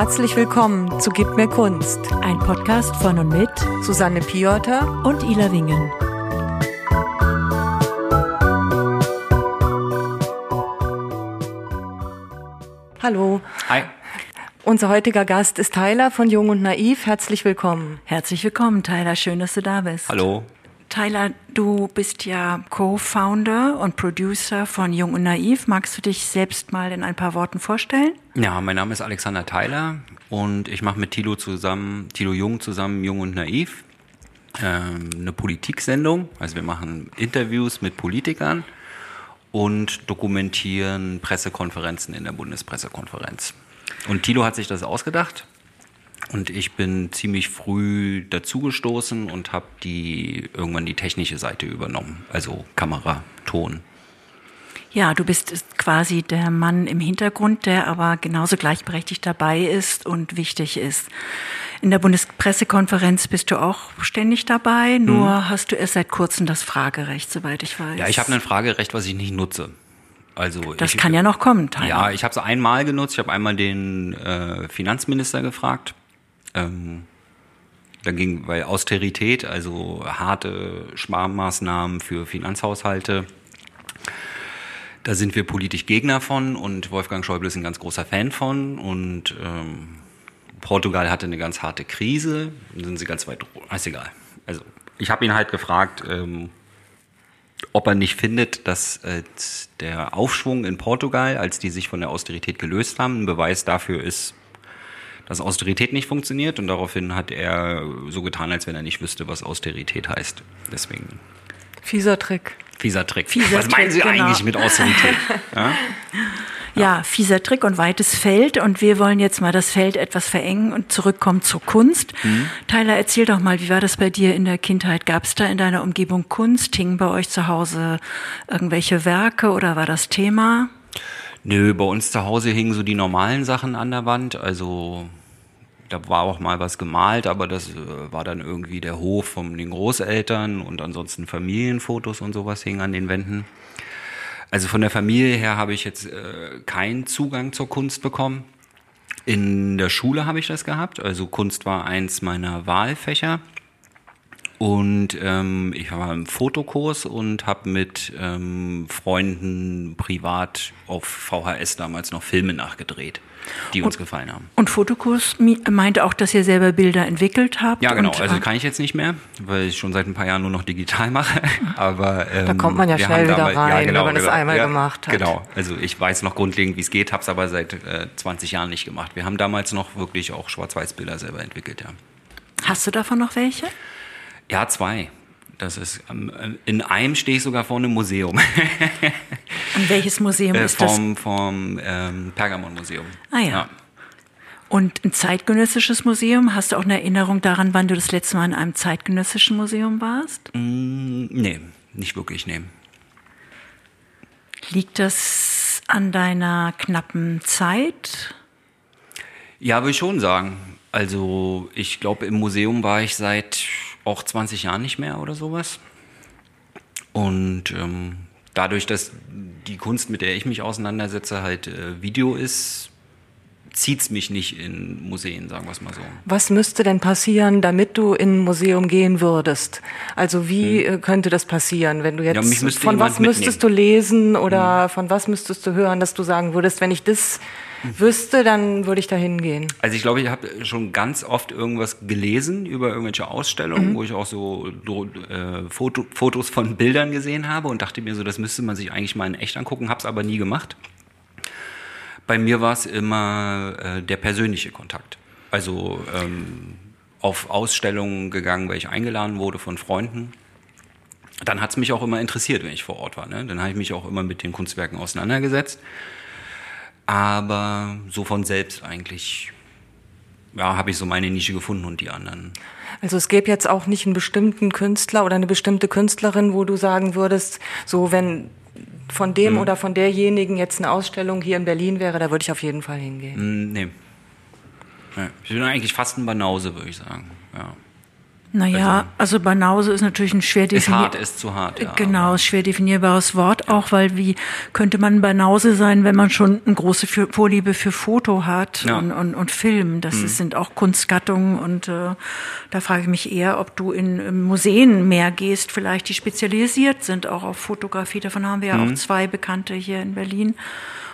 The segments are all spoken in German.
Herzlich willkommen zu Gib mir Kunst. Ein Podcast von und mit Susanne Piotr und Ila Wingen. Hallo. Hi. Unser heutiger Gast ist Tyler von Jung und Naiv. Herzlich willkommen. Herzlich willkommen, Tyler. Schön, dass du da bist. Hallo. Tyler, du bist ja Co-Founder und Producer von Jung und Naiv. Magst du dich selbst mal in ein paar Worten vorstellen? Ja, mein Name ist Alexander Tyler und ich mache mit Thilo zusammen, Thilo Jung zusammen Jung und Naiv ähm, eine Politiksendung. Also wir machen Interviews mit Politikern und dokumentieren Pressekonferenzen in der Bundespressekonferenz. Und Thilo hat sich das ausgedacht und ich bin ziemlich früh dazugestoßen und habe die irgendwann die technische Seite übernommen, also Kamera, Ton. Ja, du bist quasi der Mann im Hintergrund, der aber genauso gleichberechtigt dabei ist und wichtig ist. In der Bundespressekonferenz bist du auch ständig dabei, nur mhm. hast du erst seit kurzem das Fragerecht, soweit ich weiß. Ja, ich habe ein Fragerecht, was ich nicht nutze. Also das ich, kann ja noch kommen. Tyler. Ja, ich habe es einmal genutzt. Ich habe einmal den äh, Finanzminister gefragt. Ähm, da ging, weil Austerität, also harte Sparmaßnahmen für Finanzhaushalte, da sind wir politisch Gegner von und Wolfgang Schäuble ist ein ganz großer Fan von und ähm, Portugal hatte eine ganz harte Krise, dann sind sie ganz weit, ist egal. Also ich habe ihn halt gefragt, ähm, ob er nicht findet, dass äh, der Aufschwung in Portugal, als die sich von der Austerität gelöst haben, ein Beweis dafür ist, dass Austerität nicht funktioniert. Und daraufhin hat er so getan, als wenn er nicht wüsste, was Austerität heißt. Deswegen. Fieser Trick. Fieser Trick. Fieser was meinen Sie genau. eigentlich mit Austerität? ja? Ja, fieser Trick und weites Feld. Und wir wollen jetzt mal das Feld etwas verengen und zurückkommen zur Kunst. Mhm. Tyler, erzähl doch mal, wie war das bei dir in der Kindheit? Gab es da in deiner Umgebung Kunst? Hingen bei euch zu Hause irgendwelche Werke oder war das Thema? Nö, bei uns zu Hause hingen so die normalen Sachen an der Wand. Also da war auch mal was gemalt, aber das äh, war dann irgendwie der Hof von den Großeltern und ansonsten Familienfotos und sowas hingen an den Wänden. Also von der Familie her habe ich jetzt äh, keinen Zugang zur Kunst bekommen. In der Schule habe ich das gehabt. Also Kunst war eins meiner Wahlfächer. Und ähm, ich war im Fotokurs und habe mit ähm, Freunden privat auf VHS damals noch Filme nachgedreht, die uns und, gefallen haben. Und Fotokurs meinte auch, dass ihr selber Bilder entwickelt habt? Ja, genau. also kann ich jetzt nicht mehr, weil ich schon seit ein paar Jahren nur noch digital mache. Aber ähm, da kommt man ja schnell wieder damals, rein, ja, genau, wenn man genau, das einmal ja, gemacht hat. Genau. Also ich weiß noch grundlegend, wie es geht, habe es aber seit äh, 20 Jahren nicht gemacht. Wir haben damals noch wirklich auch Schwarz-Weiß-Bilder selber entwickelt, ja. Hast du davon noch welche? Ja, zwei. Das ist, ähm, in einem stehe ich sogar vor einem Museum. Und welches Museum äh, ist vom, das? Vom ähm, Pergamon-Museum. Ah ja. ja. Und ein zeitgenössisches Museum, hast du auch eine Erinnerung daran, wann du das letzte Mal in einem zeitgenössischen Museum warst? Mm, nee, nicht wirklich, nee. Liegt das an deiner knappen Zeit? Ja, würde ich schon sagen. Also ich glaube, im Museum war ich seit auch 20 Jahren nicht mehr oder sowas. Und ähm, dadurch, dass die Kunst, mit der ich mich auseinandersetze, halt äh, Video ist, zieht es mich nicht in Museen, sagen wir es mal so. Was müsste denn passieren, damit du in ein Museum gehen würdest? Also wie hm. Äh, könnte das passieren, wenn du jetzt ja, von was müsstest du lesen oder hm. von was müsstest du hören, dass du sagen würdest, wenn ich das wüsste, dann würde ich da hingehen. Also ich glaube, ich habe schon ganz oft irgendwas gelesen über irgendwelche Ausstellungen, mhm. wo ich auch so äh, Foto, Fotos von Bildern gesehen habe und dachte mir so, das müsste man sich eigentlich mal in echt angucken, habe es aber nie gemacht. Bei mir war es immer äh, der persönliche Kontakt. Also ähm, auf Ausstellungen gegangen, weil ich eingeladen wurde von Freunden. Dann hat es mich auch immer interessiert, wenn ich vor Ort war. Ne? Dann habe ich mich auch immer mit den Kunstwerken auseinandergesetzt aber so von selbst eigentlich, ja, habe ich so meine Nische gefunden und die anderen. Also es gäbe jetzt auch nicht einen bestimmten Künstler oder eine bestimmte Künstlerin, wo du sagen würdest, so wenn von dem hm. oder von derjenigen jetzt eine Ausstellung hier in Berlin wäre, da würde ich auf jeden Fall hingehen. Nee. nee. Ich bin eigentlich fast ein Banause, würde ich sagen. Ja. Naja, also, also Banause ist natürlich ein schwer definierbares. Ist hart, ist zu hart, ja. Genau, schwer definierbares Wort auch, weil wie könnte man Banause sein, wenn man schon eine große Vorliebe für Foto hat ja. und, und, und Film. Das mhm. sind auch Kunstgattungen und äh, da frage ich mich eher, ob du in Museen mehr gehst, vielleicht die spezialisiert sind auch auf Fotografie. Davon haben wir ja mhm. auch zwei Bekannte hier in Berlin.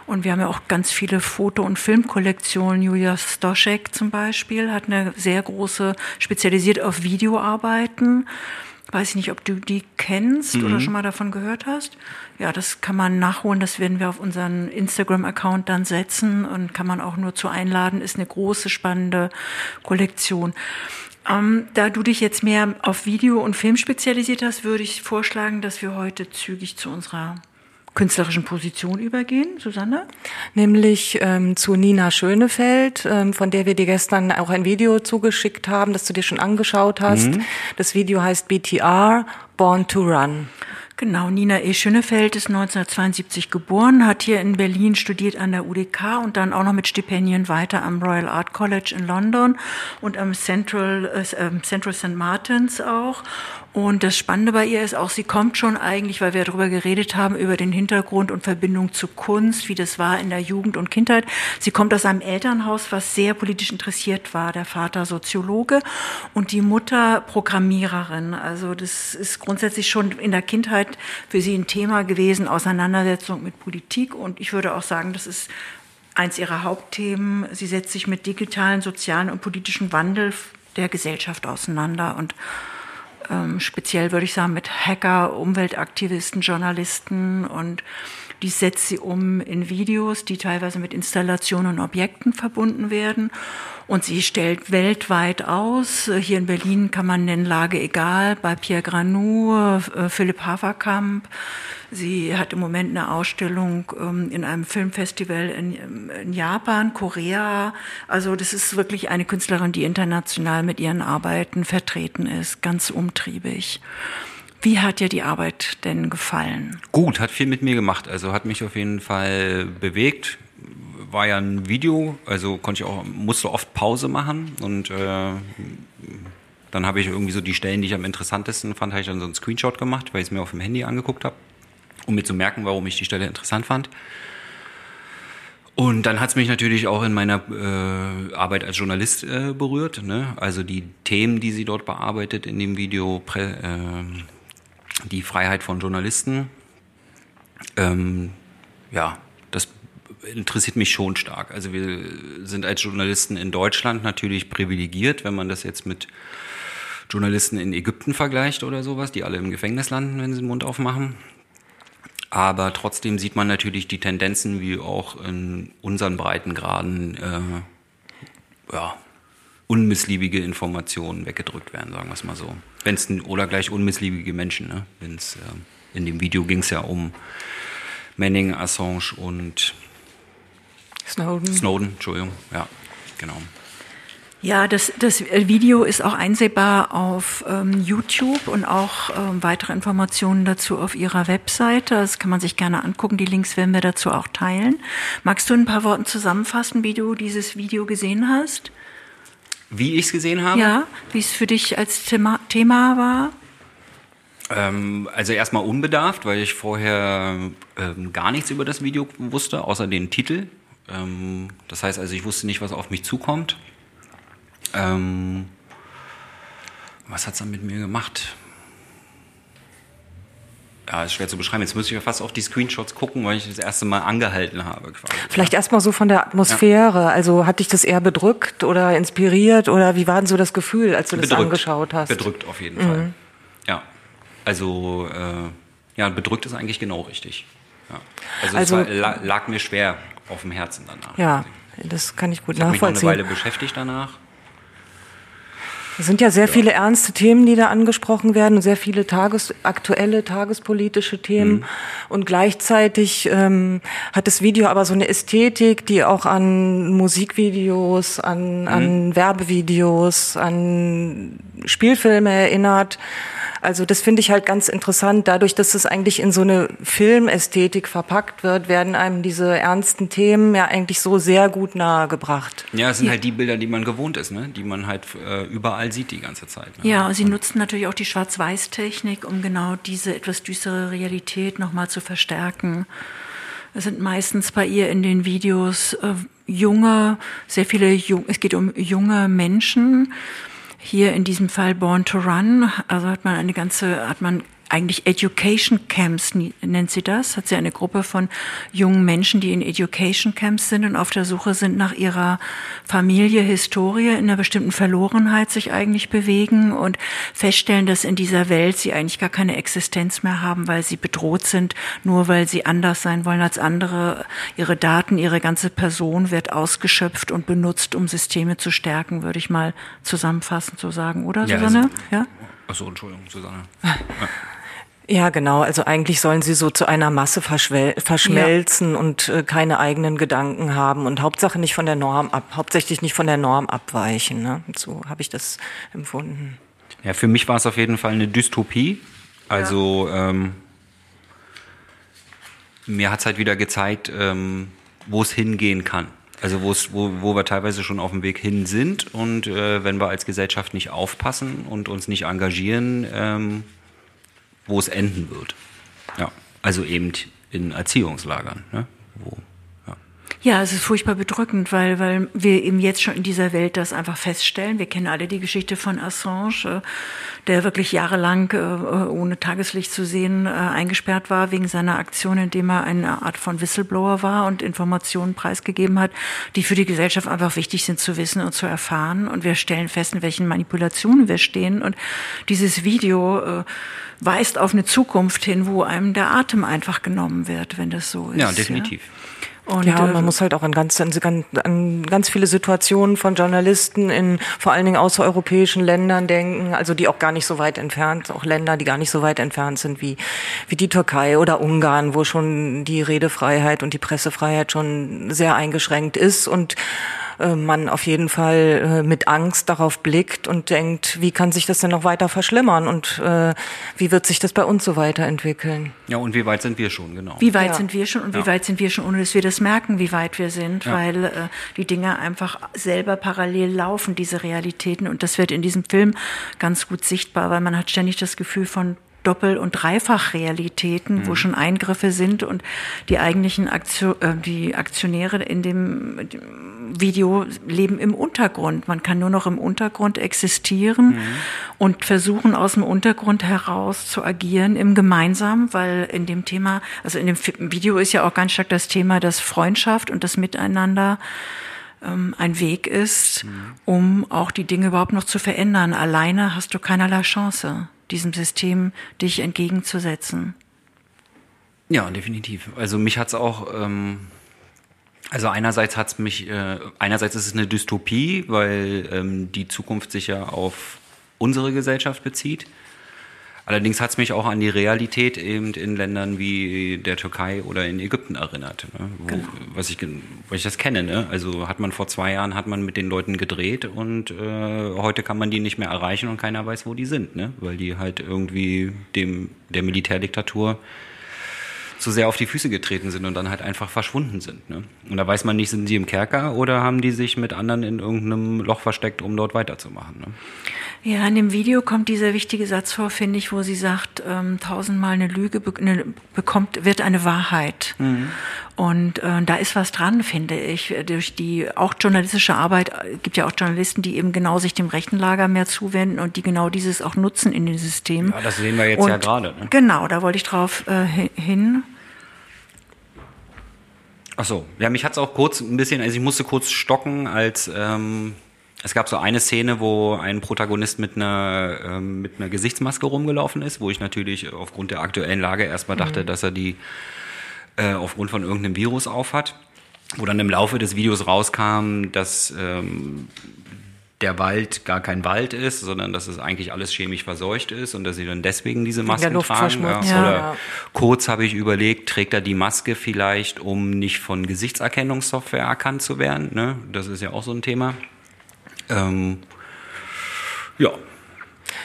Und wir haben ja auch ganz viele Foto- und Filmkollektionen. Julia Stoschek zum Beispiel hat eine sehr große, spezialisiert auf Videoarbeiten. Weiß ich nicht, ob du die kennst mhm. oder schon mal davon gehört hast. Ja, das kann man nachholen. Das werden wir auf unseren Instagram-Account dann setzen und kann man auch nur zu einladen. Ist eine große, spannende Kollektion. Ähm, da du dich jetzt mehr auf Video und Film spezialisiert hast, würde ich vorschlagen, dass wir heute zügig zu unserer künstlerischen Position übergehen, Susanne? Nämlich ähm, zu Nina Schönefeld, ähm, von der wir dir gestern auch ein Video zugeschickt haben, das du dir schon angeschaut hast. Mhm. Das Video heißt BTR, Born to Run. Genau, Nina E. Schönefeld ist 1972 geboren, hat hier in Berlin studiert an der UDK und dann auch noch mit Stipendien weiter am Royal Art College in London und am Central, äh, Central St. Martins auch und das Spannende bei ihr ist auch, sie kommt schon eigentlich, weil wir darüber geredet haben, über den Hintergrund und Verbindung zu Kunst, wie das war in der Jugend und Kindheit. Sie kommt aus einem Elternhaus, was sehr politisch interessiert war. Der Vater Soziologe und die Mutter Programmiererin. Also das ist grundsätzlich schon in der Kindheit für sie ein Thema gewesen, Auseinandersetzung mit Politik. Und ich würde auch sagen, das ist eins ihrer Hauptthemen. Sie setzt sich mit digitalen, sozialen und politischen Wandel der Gesellschaft auseinander und ähm, speziell würde ich sagen mit Hacker, Umweltaktivisten, Journalisten und die setzt sie um in Videos, die teilweise mit Installationen und Objekten verbunden werden. Und sie stellt weltweit aus. Hier in Berlin kann man nennen Lage egal, bei Pierre Granou, äh, Philipp Haverkamp. Sie hat im Moment eine Ausstellung ähm, in einem Filmfestival in, in, Japan, Korea. Also das ist wirklich eine Künstlerin, die international mit ihren Arbeiten vertreten ist, ganz umtriebig. Wie hat dir die Arbeit denn gefallen? Gut, hat viel mit mir gemacht. Also hat mich auf jeden Fall bewegt war ja ein Video, also konnte ich auch, musste oft Pause machen und äh, dann habe ich irgendwie so die Stellen, die ich am interessantesten fand, habe ich dann so einen Screenshot gemacht, weil ich es mir auf dem Handy angeguckt habe, um mir zu merken, warum ich die Stelle interessant fand. Und dann hat es mich natürlich auch in meiner äh, Arbeit als Journalist äh, berührt. Ne? Also die Themen, die sie dort bearbeitet in dem Video, äh, die Freiheit von Journalisten. Ähm, ja, das interessiert mich schon stark. Also wir sind als Journalisten in Deutschland natürlich privilegiert, wenn man das jetzt mit Journalisten in Ägypten vergleicht oder sowas, die alle im Gefängnis landen, wenn sie den Mund aufmachen. Aber trotzdem sieht man natürlich die Tendenzen, wie auch in unseren Breitengraden äh, ja, unmissliebige Informationen weggedrückt werden, sagen wir es mal so. Wenn's, oder gleich unmissliebige Menschen. Ne? Wenn's, äh, in dem Video ging es ja um Manning, Assange und Snowden. Snowden, Entschuldigung, ja, genau. Ja, das, das Video ist auch einsehbar auf ähm, YouTube und auch ähm, weitere Informationen dazu auf Ihrer Webseite. Das kann man sich gerne angucken. Die Links werden wir dazu auch teilen. Magst du in ein paar Worten zusammenfassen, wie du dieses Video gesehen hast? Wie ich es gesehen habe? Ja, wie es für dich als Thema, Thema war? Ähm, also erstmal unbedarft, weil ich vorher ähm, gar nichts über das Video wusste, außer den Titel. Ähm, das heißt also, ich wusste nicht, was auf mich zukommt. Ähm, was hat es dann mit mir gemacht? Ja, ist schwer zu beschreiben. Jetzt müsste ich ja fast auf die Screenshots gucken, weil ich das erste Mal angehalten habe. Quasi. Vielleicht erstmal so von der Atmosphäre. Ja. Also hat dich das eher bedrückt oder inspiriert oder wie war denn so das Gefühl, als du bedrückt. das angeschaut hast? Bedrückt auf jeden mhm. Fall. Ja. Also äh, ja, bedrückt ist eigentlich genau richtig. Ja. Also, also es war, lag mir schwer, auf dem Herzen danach. Ja, das kann ich gut das nachvollziehen. Ich mich noch eine Weile beschäftigt danach. Es sind ja sehr ja. viele ernste Themen, die da angesprochen werden, sehr viele tages aktuelle tagespolitische Themen. Mhm. Und gleichzeitig ähm, hat das Video aber so eine Ästhetik, die auch an Musikvideos, an, mhm. an Werbevideos, an Spielfilme erinnert. Also das finde ich halt ganz interessant. Dadurch, dass es eigentlich in so eine Filmästhetik verpackt wird, werden einem diese ernsten Themen ja eigentlich so sehr gut nahegebracht. Ja, es sind ja. halt die Bilder, die man gewohnt ist, ne? die man halt äh, überall sieht die ganze Zeit. Ne? Ja, und sie nutzen natürlich auch die Schwarz-Weiß-Technik, um genau diese etwas düstere Realität nochmal zu verstärken. Es sind meistens bei ihr in den Videos äh, junge, sehr viele, es geht um junge Menschen. Hier in diesem Fall Born to Run, also hat man eine ganze, hat man eigentlich Education Camps nennt sie das. Hat sie eine Gruppe von jungen Menschen, die in Education Camps sind und auf der Suche sind nach ihrer Familie, Historie, in einer bestimmten Verlorenheit sich eigentlich bewegen und feststellen, dass in dieser Welt sie eigentlich gar keine Existenz mehr haben, weil sie bedroht sind, nur weil sie anders sein wollen als andere. Ihre Daten, ihre ganze Person wird ausgeschöpft und benutzt, um Systeme zu stärken, würde ich mal zusammenfassend so sagen, oder ja, Susanne? Also, ja? Achso, Entschuldigung, Susanne. Ja. Ja, genau. Also eigentlich sollen sie so zu einer Masse verschmelzen ja. und äh, keine eigenen Gedanken haben und Hauptsache nicht von der Norm ab, hauptsächlich nicht von der Norm abweichen. Ne? So habe ich das empfunden. Ja, für mich war es auf jeden Fall eine Dystopie. Also ja. ähm, mir hat es halt wieder gezeigt, ähm, wo es hingehen kann. Also wo, wo wir teilweise schon auf dem Weg hin sind und äh, wenn wir als Gesellschaft nicht aufpassen und uns nicht engagieren, ähm, wo es enden wird. Ja, also eben in Erziehungslagern, ne? wo ja, es ist furchtbar bedrückend, weil, weil wir eben jetzt schon in dieser Welt das einfach feststellen. Wir kennen alle die Geschichte von Assange, äh, der wirklich jahrelang äh, ohne Tageslicht zu sehen äh, eingesperrt war wegen seiner Aktion, indem er eine Art von Whistleblower war und Informationen preisgegeben hat, die für die Gesellschaft einfach wichtig sind zu wissen und zu erfahren. Und wir stellen fest, in welchen Manipulationen wir stehen. Und dieses Video weist auf eine Zukunft hin, wo einem der Atem einfach genommen wird, wenn das so ist. Ja, definitiv. Ja? Und ja, und man äh, muss halt auch an ganz, an, an ganz viele Situationen von Journalisten in vor allen Dingen außereuropäischen Ländern denken, also die auch gar nicht so weit entfernt, auch Länder, die gar nicht so weit entfernt sind wie, wie die Türkei oder Ungarn, wo schon die Redefreiheit und die Pressefreiheit schon sehr eingeschränkt ist. Und äh, man auf jeden Fall äh, mit Angst darauf blickt und denkt, wie kann sich das denn noch weiter verschlimmern und äh, wie wird sich das bei uns so weiterentwickeln? Ja, und wie weit sind wir schon, genau. Wie weit ja. sind wir schon und ja. wie weit sind wir schon, ohne dass wir das merken, wie weit wir sind, ja. weil die Dinge einfach selber parallel laufen, diese Realitäten. Und das wird in diesem Film ganz gut sichtbar, weil man hat ständig das Gefühl von Doppel- und Dreifachrealitäten, mhm. wo schon Eingriffe sind und die eigentlichen Aktio äh, die Aktionäre in dem, Video leben im Untergrund. Man kann nur noch im Untergrund existieren mhm. und versuchen aus dem Untergrund heraus zu agieren im Gemeinsamen, weil in dem Thema, also in dem Video ist ja auch ganz stark das Thema, dass Freundschaft und das Miteinander ähm, ein Weg ist, mhm. um auch die Dinge überhaupt noch zu verändern. Alleine hast du keinerlei Chance diesem System dich entgegenzusetzen. Ja, definitiv. Also mich hat es auch, ähm, also einerseits hat es mich, äh, einerseits ist es eine Dystopie, weil ähm, die Zukunft sich ja auf unsere Gesellschaft bezieht. Allerdings hat es mich auch an die Realität eben in Ländern wie der Türkei oder in Ägypten erinnert, ne? Wo, genau. was ich, weil ich das kenne. Ne? Also hat man vor zwei Jahren hat man mit den Leuten gedreht und äh, heute kann man die nicht mehr erreichen und keiner weiß, wo die sind, ne? weil die halt irgendwie dem der Militärdiktatur zu sehr auf die Füße getreten sind und dann halt einfach verschwunden sind. Ne? Und da weiß man nicht, sind sie im Kerker oder haben die sich mit anderen in irgendeinem Loch versteckt, um dort weiterzumachen. Ne? Ja, in dem Video kommt dieser wichtige Satz vor, finde ich, wo sie sagt, ähm, tausendmal eine Lüge be eine, bekommt, wird eine Wahrheit. Mhm. Und äh, da ist was dran, finde ich. Durch die auch journalistische Arbeit äh, gibt ja auch Journalisten, die eben genau sich dem rechten Lager mehr zuwenden und die genau dieses auch nutzen in den Systemen. Ja, das sehen wir jetzt und ja gerade. Ne? Genau, da wollte ich drauf äh, hin. Ach so, ja, mich hat's auch kurz ein bisschen, also ich musste kurz stocken, als ähm, es gab so eine Szene, wo ein Protagonist mit einer, ähm, mit einer Gesichtsmaske rumgelaufen ist, wo ich natürlich aufgrund der aktuellen Lage erstmal dachte, mhm. dass er die äh, aufgrund von irgendeinem Virus aufhat. Wo dann im Laufe des Videos rauskam, dass ähm, der Wald gar kein Wald ist, sondern dass es eigentlich alles chemisch verseucht ist und dass sie dann deswegen diese Masken tragen. Ja. Ja. Oder kurz habe ich überlegt, trägt er die Maske vielleicht, um nicht von Gesichtserkennungssoftware erkannt zu werden? Ne? Das ist ja auch so ein Thema. Ähm, ja.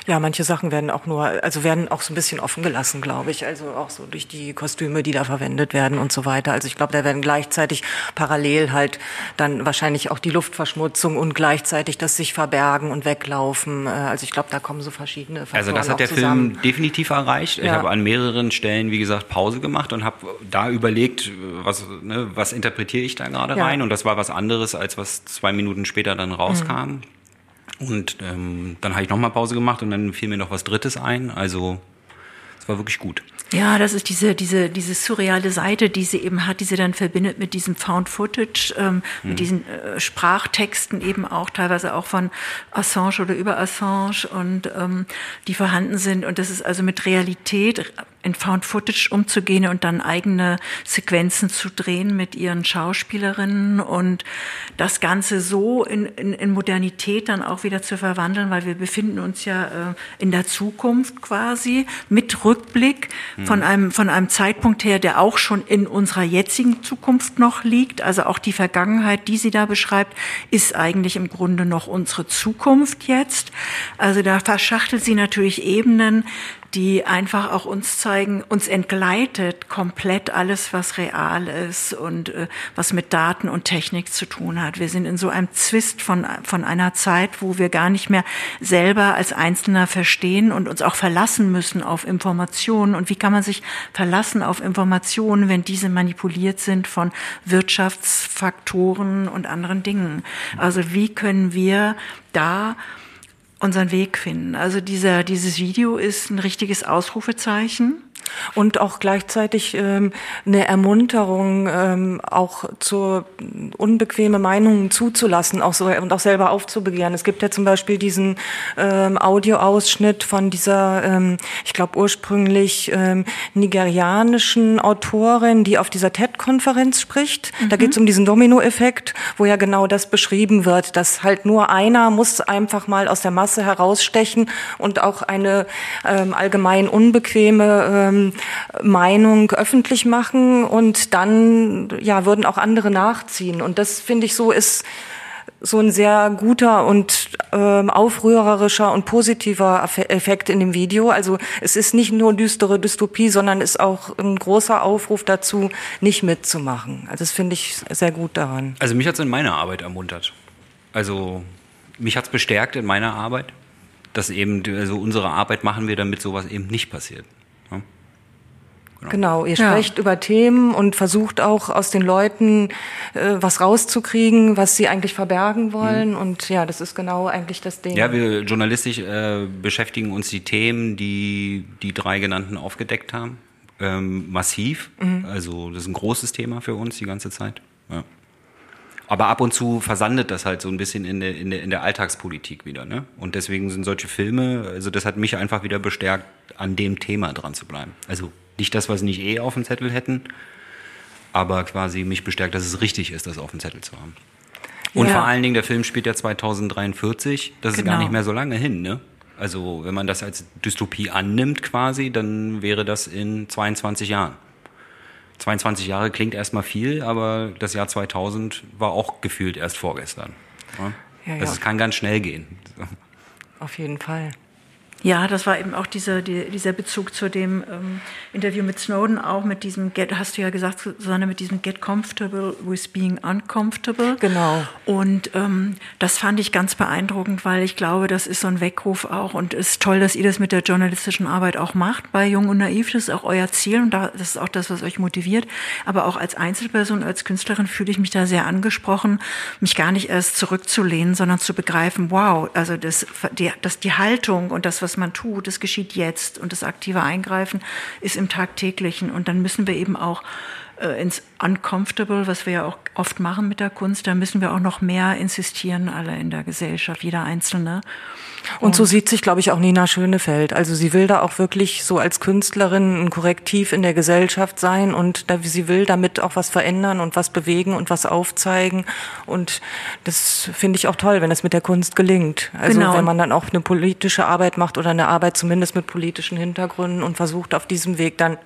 Ja, manche Sachen werden auch nur, also werden auch so ein bisschen offen gelassen, glaube ich. Also auch so durch die Kostüme, die da verwendet werden und so weiter. Also ich glaube, da werden gleichzeitig parallel halt dann wahrscheinlich auch die Luftverschmutzung und gleichzeitig das sich verbergen und weglaufen. Äh, also ich glaube, da kommen so verschiedene Faktoren Also das hat der zusammen. Film definitiv erreicht. Ja. Ich habe an mehreren Stellen, wie gesagt, Pause gemacht und habe da überlegt, was, ne, was interpretiere ich da gerade ja. rein. Und das war was anderes, als was zwei Minuten später dann rauskam. Mhm. Und ähm, dann habe ich nochmal Pause gemacht und dann fiel mir noch was Drittes ein. Also es war wirklich gut. Ja, das ist diese, diese, diese surreale Seite, die sie eben hat, die sie dann verbindet mit diesem Found Footage, ähm, mhm. mit diesen äh, Sprachtexten eben auch, teilweise auch von Assange oder über Assange und ähm, die vorhanden sind. Und das ist also mit Realität in Found Footage umzugehen und dann eigene Sequenzen zu drehen mit ihren Schauspielerinnen und das Ganze so in, in, in Modernität dann auch wieder zu verwandeln, weil wir befinden uns ja äh, in der Zukunft quasi mit Rückblick mhm. von einem, von einem Zeitpunkt her, der auch schon in unserer jetzigen Zukunft noch liegt. Also auch die Vergangenheit, die sie da beschreibt, ist eigentlich im Grunde noch unsere Zukunft jetzt. Also da verschachtelt sie natürlich Ebenen, die einfach auch uns zeigen, uns entgleitet komplett alles, was real ist und äh, was mit Daten und Technik zu tun hat. Wir sind in so einem Zwist von, von einer Zeit, wo wir gar nicht mehr selber als Einzelner verstehen und uns auch verlassen müssen auf Informationen. Und wie kann man sich verlassen auf Informationen, wenn diese manipuliert sind von Wirtschaftsfaktoren und anderen Dingen? Also wie können wir da unseren Weg finden. Also dieser, dieses Video ist ein richtiges Ausrufezeichen und auch gleichzeitig ähm, eine Ermunterung, ähm, auch zur unbequeme Meinungen zuzulassen, auch so und auch selber aufzubegehren. Es gibt ja zum Beispiel diesen ähm, Audioausschnitt von dieser, ähm, ich glaube ursprünglich ähm, nigerianischen Autorin, die auf dieser TED-Konferenz spricht. Mhm. Da geht es um diesen Dominoeffekt, wo ja genau das beschrieben wird, dass halt nur einer muss einfach mal aus der Masse herausstechen und auch eine ähm, allgemein unbequeme ähm, Meinung öffentlich machen und dann ja würden auch andere nachziehen. Und das finde ich so ist so ein sehr guter und ähm, aufrührerischer und positiver Effekt in dem Video. Also es ist nicht nur düstere Dystopie, sondern ist auch ein großer Aufruf dazu, nicht mitzumachen. Also das finde ich sehr gut daran. Also mich hat es in meiner Arbeit ermuntert. Also mich hat es bestärkt in meiner Arbeit, dass eben also unsere Arbeit machen wir, damit sowas eben nicht passiert. Genau, genau ihr ja. sprecht über Themen und versucht auch aus den Leuten äh, was rauszukriegen, was sie eigentlich verbergen wollen. Mhm. Und ja, das ist genau eigentlich das Ding. Ja, wir journalistisch äh, beschäftigen uns die Themen, die die drei genannten aufgedeckt haben, ähm, massiv. Mhm. Also das ist ein großes Thema für uns die ganze Zeit. Ja. Aber ab und zu versandet das halt so ein bisschen in der, in der, in der Alltagspolitik wieder. Ne? Und deswegen sind solche Filme, also das hat mich einfach wieder bestärkt, an dem Thema dran zu bleiben. Also nicht das, was nicht eh auf dem Zettel hätten, aber quasi mich bestärkt, dass es richtig ist, das auf dem Zettel zu haben. Und ja. vor allen Dingen, der Film spielt ja 2043, das genau. ist gar genau. nicht mehr so lange hin, ne? Also, wenn man das als Dystopie annimmt quasi, dann wäre das in 22 Jahren. 22 Jahre klingt erstmal viel, aber das Jahr 2000 war auch gefühlt erst vorgestern. Ja? Ja, ja. Also es kann ganz schnell gehen. Auf jeden Fall. Ja, das war eben auch dieser, die, dieser Bezug zu dem ähm, Interview mit Snowden, auch mit diesem Get, hast du ja gesagt, Susanne, mit diesem Get comfortable with being uncomfortable. Genau. Und ähm, das fand ich ganz beeindruckend, weil ich glaube, das ist so ein Weckruf auch und es ist toll, dass ihr das mit der journalistischen Arbeit auch macht bei Jung und Naiv. Das ist auch euer Ziel und das ist auch das, was euch motiviert. Aber auch als Einzelperson, als Künstlerin fühle ich mich da sehr angesprochen, mich gar nicht erst zurückzulehnen, sondern zu begreifen, wow, also das, die, das, die Haltung und das, was was man tut, das geschieht jetzt und das aktive Eingreifen ist im Tagtäglichen. Und dann müssen wir eben auch ins Uncomfortable, was wir ja auch oft machen mit der Kunst, da müssen wir auch noch mehr insistieren, alle in der Gesellschaft, jeder Einzelne. Und, so sieht sich, glaube ich, auch Nina Schönefeld. Also sie will da auch wirklich so als Künstlerin ein Korrektiv in der Gesellschaft sein und da, sie will damit auch was verändern und was bewegen und was aufzeigen. Und das finde ich auch toll, wenn es mit der Kunst gelingt. Also genau. wenn man dann auch eine politische Arbeit macht oder eine Arbeit zumindest mit politischen Hintergründen und versucht auf diesem Weg dann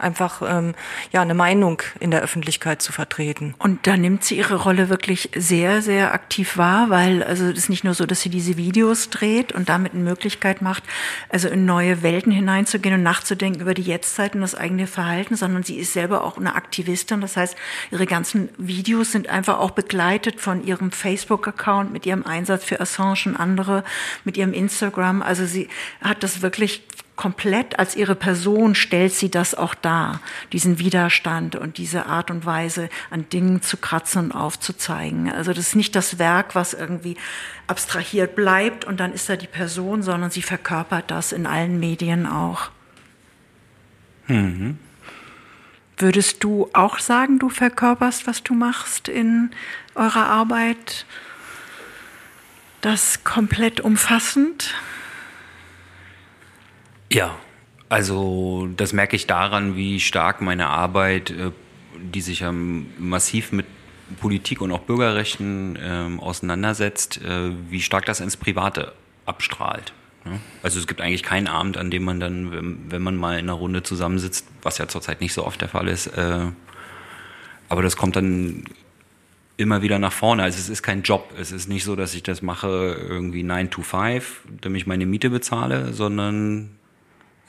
einfach ähm, ja eine Meinung in der Öffentlichkeit zu vertreten. Und da nimmt sie ihre Rolle wirklich sehr, sehr aktiv wahr, weil also es ist nicht nur so, dass sie diese Videos dreht und damit eine Möglichkeit macht, also in neue Welten hineinzugehen und nachzudenken über die Jetztzeit und das eigene Verhalten, sondern sie ist selber auch eine Aktivistin. Das heißt, ihre ganzen Videos sind einfach auch begleitet von ihrem Facebook-Account mit ihrem Einsatz für Assange und andere, mit ihrem Instagram. Also sie hat das wirklich komplett als ihre Person stellt sie das auch dar, diesen Widerstand und diese Art und Weise an Dingen zu kratzen und aufzuzeigen. Also das ist nicht das Werk, was irgendwie abstrahiert bleibt und dann ist da die Person, sondern sie verkörpert das in allen Medien auch. Mhm. Würdest du auch sagen, du verkörperst, was du machst in eurer Arbeit? Das komplett umfassend? Ja, also das merke ich daran, wie stark meine Arbeit, äh, die sich massiv mit Politik und auch Bürgerrechten ähm, auseinandersetzt, äh, wie stark das ins Private abstrahlt. Also es gibt eigentlich keinen Abend, an dem man dann, wenn, man mal in einer Runde zusammensitzt, was ja zurzeit nicht so oft der Fall ist, äh, aber das kommt dann immer wieder nach vorne. Also es ist kein Job. Es ist nicht so, dass ich das mache irgendwie 9 to 5, damit ich meine Miete bezahle, sondern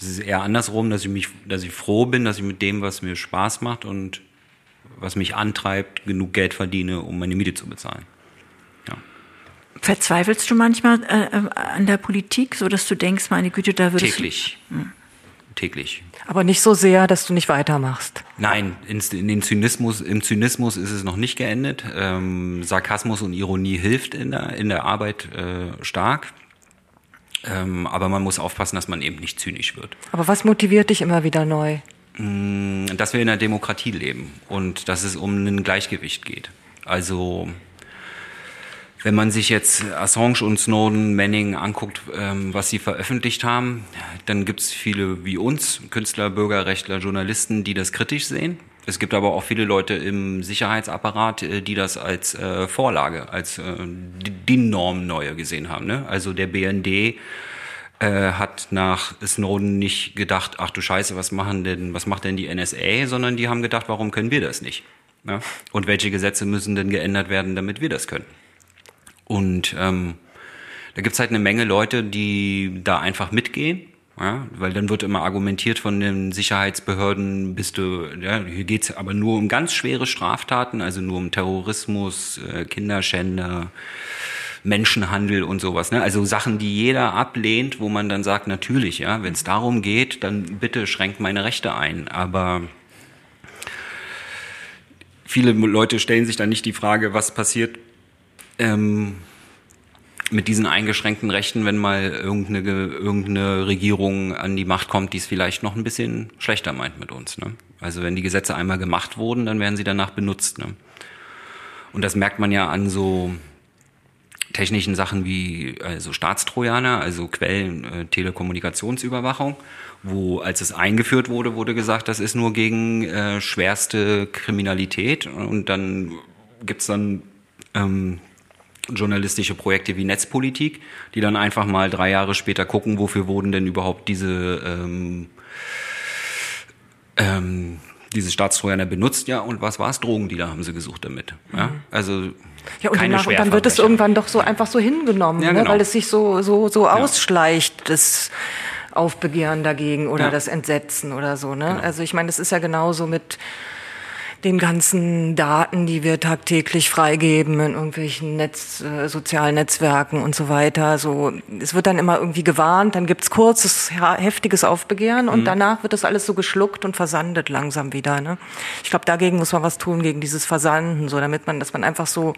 es ist eher andersrum, dass ich mich, dass ich froh bin, dass ich mit dem, was mir Spaß macht und was mich antreibt, genug Geld verdiene, um meine Miete zu bezahlen. Ja. Verzweifelst du manchmal äh, äh an der Politik, so dass du denkst, meine Güte, da würdest Täglich. Du, hm. Täglich. Aber nicht so sehr, dass du nicht weitermachst. Nein, in, in den Zynismus, im Zynismus ist es noch nicht geendet. Ähm, Sarkasmus und Ironie hilft in der, in der Arbeit äh, stark. Ähm, aber man muss aufpassen, dass man eben nicht zynisch wird. Aber was motiviert dich immer wieder neu? Mm, dass wir in einer Demokratie leben und dass es um ein Gleichgewicht geht. Also wenn man sich jetzt Assange und Snowden, Manning anguckt, ähm, was sie veröffentlicht haben, dann gibt es viele wie uns, Künstler, Bürgerrechtler, Journalisten, die das kritisch sehen. Es gibt aber auch viele Leute im Sicherheitsapparat, äh, die das als äh, Vorlage, als äh, die Norm neue gesehen haben. Ne? Also der BND äh, hat nach Snowden nicht gedacht, ach du Scheiße, was machen denn, was macht denn die NSA, sondern die haben gedacht, warum können wir das nicht? Ja? Und welche Gesetze müssen denn geändert werden, damit wir das können? Und ähm, da gibt's halt eine Menge Leute, die da einfach mitgehen ja, weil dann wird immer argumentiert von den Sicherheitsbehörden, bist du, ja, hier geht's aber nur um ganz schwere Straftaten, also nur um Terrorismus, äh, Kinderschänder, Menschenhandel und sowas. Ne? Also Sachen, die jeder ablehnt, wo man dann sagt, natürlich, ja, wenn es darum geht, dann bitte schränkt meine Rechte ein. Aber viele Leute stellen sich dann nicht die Frage, was passiert, ähm, mit diesen eingeschränkten Rechten, wenn mal irgendeine, irgendeine Regierung an die Macht kommt, die es vielleicht noch ein bisschen schlechter meint mit uns. Ne? Also wenn die Gesetze einmal gemacht wurden, dann werden sie danach benutzt. Ne? Und das merkt man ja an so technischen Sachen wie also Staatstrojaner, also Quellen, äh, Telekommunikationsüberwachung, wo als es eingeführt wurde, wurde gesagt, das ist nur gegen äh, schwerste Kriminalität und dann gibt's dann ähm, journalistische Projekte wie Netzpolitik, die dann einfach mal drei Jahre später gucken, wofür wurden denn überhaupt diese ähm, ähm, diese Staatstrojaner benutzt, ja, und was war es? Drogendealer haben sie gesucht damit. Ja? Mhm. Also ja, und, keine nach, und dann wird es irgendwann doch so einfach so hingenommen, ja, ne, genau. ne, weil es sich so, so, so ja. ausschleicht, das Aufbegehren dagegen oder ja. das Entsetzen oder so. Ne? Genau. Also ich meine, das ist ja genauso mit den ganzen Daten, die wir tagtäglich freigeben in irgendwelchen Netz, äh, sozialen Netzwerken und so weiter. So, es wird dann immer irgendwie gewarnt, dann gibt's kurzes, heftiges Aufbegehren und mhm. danach wird das alles so geschluckt und versandet langsam wieder. Ne? Ich glaube, dagegen muss man was tun, gegen dieses Versanden, so damit man, dass man einfach so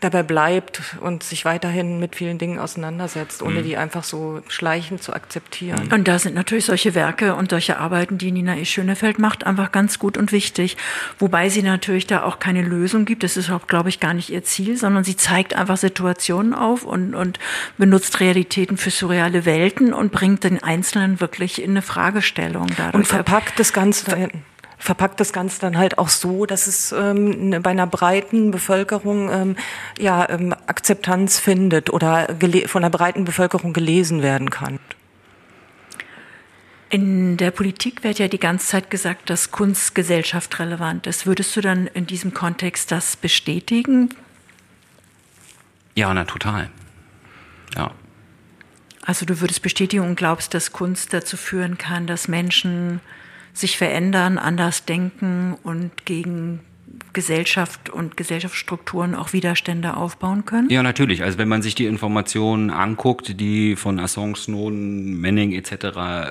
dabei bleibt und sich weiterhin mit vielen Dingen auseinandersetzt, ohne mhm. die einfach so schleichend zu akzeptieren. Und da sind natürlich solche Werke und solche Arbeiten, die Nina E. Schönefeld macht, einfach ganz gut und wichtig. Wobei sie natürlich da auch keine Lösung gibt. Das ist auch, glaube ich, gar nicht ihr Ziel, sondern sie zeigt einfach Situationen auf und, und benutzt Realitäten für surreale Welten und bringt den Einzelnen wirklich in eine Fragestellung. Dadurch. Und verpackt das Ganze da hinten verpackt das Ganze dann halt auch so, dass es ähm, ne, bei einer breiten Bevölkerung ähm, ja ähm, Akzeptanz findet oder von der breiten Bevölkerung gelesen werden kann. In der Politik wird ja die ganze Zeit gesagt, dass Kunst gesellschaftsrelevant ist. Würdest du dann in diesem Kontext das bestätigen? Ja, na total. Ja. Also du würdest bestätigen und glaubst, dass Kunst dazu führen kann, dass Menschen sich verändern, anders denken und gegen Gesellschaft und Gesellschaftsstrukturen auch Widerstände aufbauen können? Ja, natürlich. Also wenn man sich die Informationen anguckt, die von Assange, Snowden, Manning etc. Äh,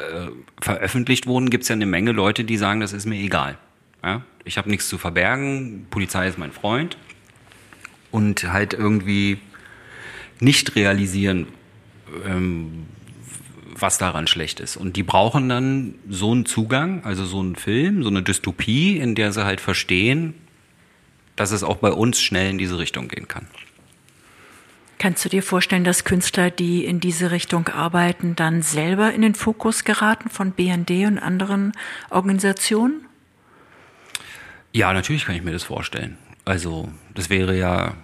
veröffentlicht wurden, gibt es ja eine Menge Leute, die sagen, das ist mir egal. Ja? Ich habe nichts zu verbergen, Polizei ist mein Freund. Und halt irgendwie nicht realisieren, ähm, was daran schlecht ist. Und die brauchen dann so einen Zugang, also so einen Film, so eine Dystopie, in der sie halt verstehen, dass es auch bei uns schnell in diese Richtung gehen kann. Kannst du dir vorstellen, dass Künstler, die in diese Richtung arbeiten, dann selber in den Fokus geraten von BND und anderen Organisationen? Ja, natürlich kann ich mir das vorstellen. Also, das wäre ja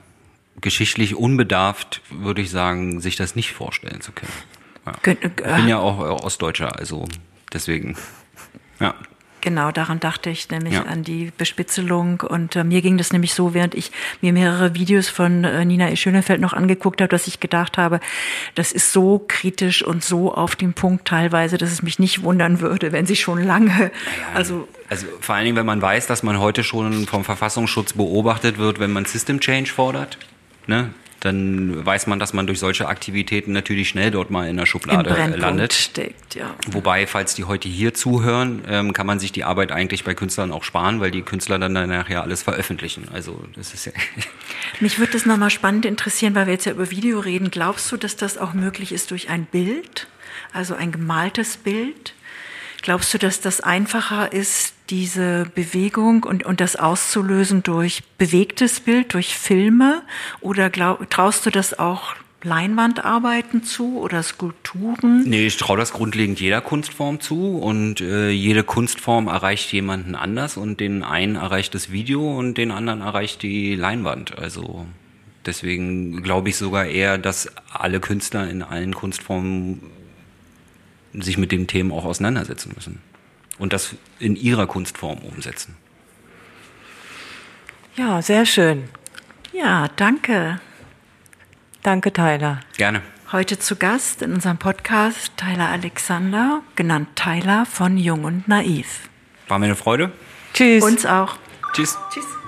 geschichtlich unbedarft, würde ich sagen, sich das nicht vorstellen zu können. Ja. Ich bin ja auch Ostdeutscher, also deswegen. Ja. Genau, daran dachte ich nämlich ja. an die Bespitzelung. Und äh, mir ging das nämlich so, während ich mir mehrere Videos von äh, Nina E. Schönefeld noch angeguckt habe, dass ich gedacht habe, das ist so kritisch und so auf dem Punkt teilweise, dass es mich nicht wundern würde, wenn sie schon lange, also also vor allen Dingen, wenn man weiß, dass man heute schon vom Verfassungsschutz beobachtet wird, wenn man System Change fordert. Ne? dann weiß man, dass man durch solche Aktivitäten natürlich schnell dort mal in der Schublade landet. Steckt, ja. Wobei, falls die heute hier zuhören, ähm, kann man sich die Arbeit eigentlich bei Künstlern auch sparen, weil die Künstler dann nachher alles veröffentlichen. Also das ist ja. Mich würde das nochmal spannend interessieren, weil wir jetzt ja über Video reden. Glaubst du, dass das auch möglich ist durch ein Bild, also ein gemaltes Bild? Glaubst du, dass das einfacher ist, diese Bewegung und, und das auszulösen durch bewegtes Bild, durch Filme? Oder glaub, traust du das auch Leinwandarbeiten zu oder Skulpturen? Nee, ich traue das grundlegend jeder Kunstform zu und äh, jede Kunstform erreicht jemanden anders und den einen erreicht das Video und den anderen erreicht die Leinwand. Also deswegen glaube ich sogar eher, dass alle Künstler in allen Kunstformen sich mit dem Themen auch auseinandersetzen müssen und das in ihrer Kunstform umsetzen. Ja, sehr schön. Ja, danke. Danke, Tyler. Gerne. Heute zu Gast in unserem Podcast Tyler Alexander, genannt Tyler von Jung und Naiv. War mir eine Freude. Tschüss. Uns auch. Tschüss. Tschüss.